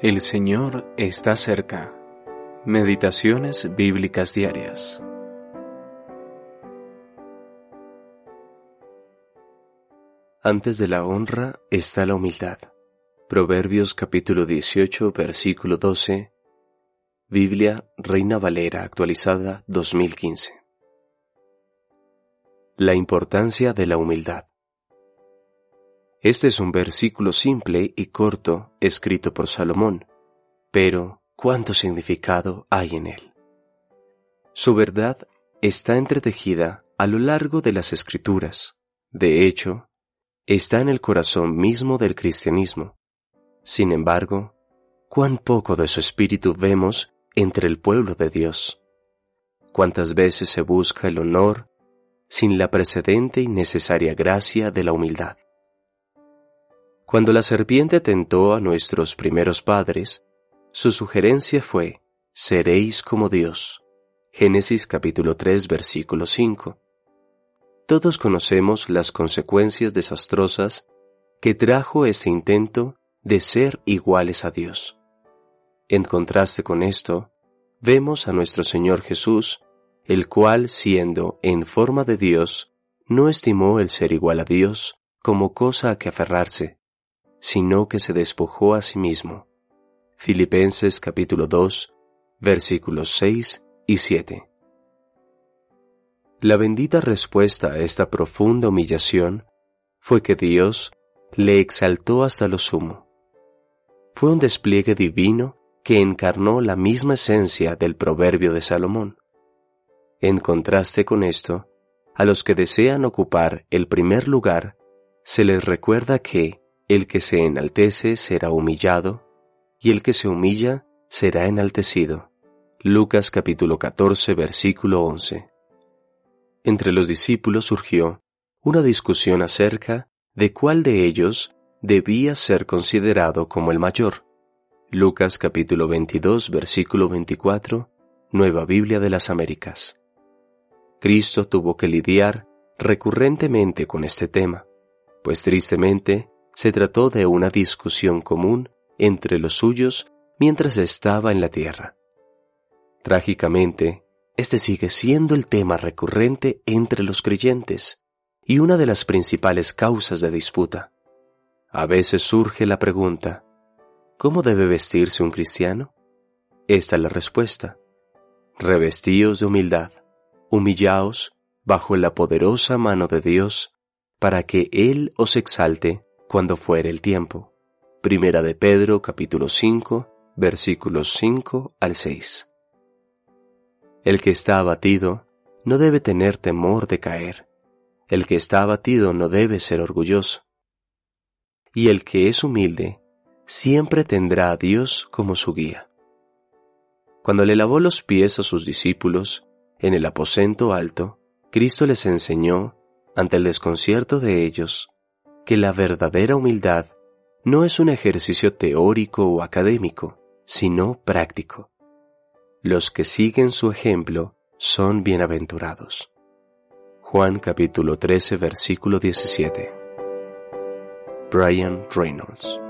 El Señor está cerca. Meditaciones bíblicas diarias. Antes de la honra está la humildad. Proverbios capítulo 18, versículo 12. Biblia Reina Valera actualizada 2015. La importancia de la humildad. Este es un versículo simple y corto escrito por Salomón, pero cuánto significado hay en él. Su verdad está entretejida a lo largo de las escrituras. De hecho, está en el corazón mismo del cristianismo. Sin embargo, cuán poco de su espíritu vemos entre el pueblo de Dios. Cuántas veces se busca el honor sin la precedente y necesaria gracia de la humildad. Cuando la serpiente tentó a nuestros primeros padres, su sugerencia fue, seréis como Dios. Génesis capítulo 3 versículo 5. Todos conocemos las consecuencias desastrosas que trajo ese intento de ser iguales a Dios. En contraste con esto, vemos a nuestro Señor Jesús, el cual, siendo en forma de Dios, no estimó el ser igual a Dios como cosa a que aferrarse, sino que se despojó a sí mismo. Filipenses capítulo 2, versículos 6 y 7. La bendita respuesta a esta profunda humillación fue que Dios le exaltó hasta lo sumo. Fue un despliegue divino que encarnó la misma esencia del proverbio de Salomón. En contraste con esto, a los que desean ocupar el primer lugar, se les recuerda que, el que se enaltece será humillado, y el que se humilla será enaltecido. Lucas capítulo 14 versículo 11. Entre los discípulos surgió una discusión acerca de cuál de ellos debía ser considerado como el mayor. Lucas capítulo 22 versículo 24, Nueva Biblia de las Américas. Cristo tuvo que lidiar recurrentemente con este tema, pues tristemente se trató de una discusión común entre los suyos mientras estaba en la tierra. Trágicamente, este sigue siendo el tema recurrente entre los creyentes y una de las principales causas de disputa. A veces surge la pregunta, ¿cómo debe vestirse un cristiano? Esta es la respuesta. Revestíos de humildad, humillaos bajo la poderosa mano de Dios, para que Él os exalte cuando fuere el tiempo. Primera de Pedro capítulo 5 versículos 5 al 6. El que está abatido no debe tener temor de caer. El que está abatido no debe ser orgulloso. Y el que es humilde siempre tendrá a Dios como su guía. Cuando le lavó los pies a sus discípulos en el aposento alto, Cristo les enseñó, ante el desconcierto de ellos, que la verdadera humildad no es un ejercicio teórico o académico, sino práctico. Los que siguen su ejemplo son bienaventurados. Juan capítulo 13 versículo 17. Brian Reynolds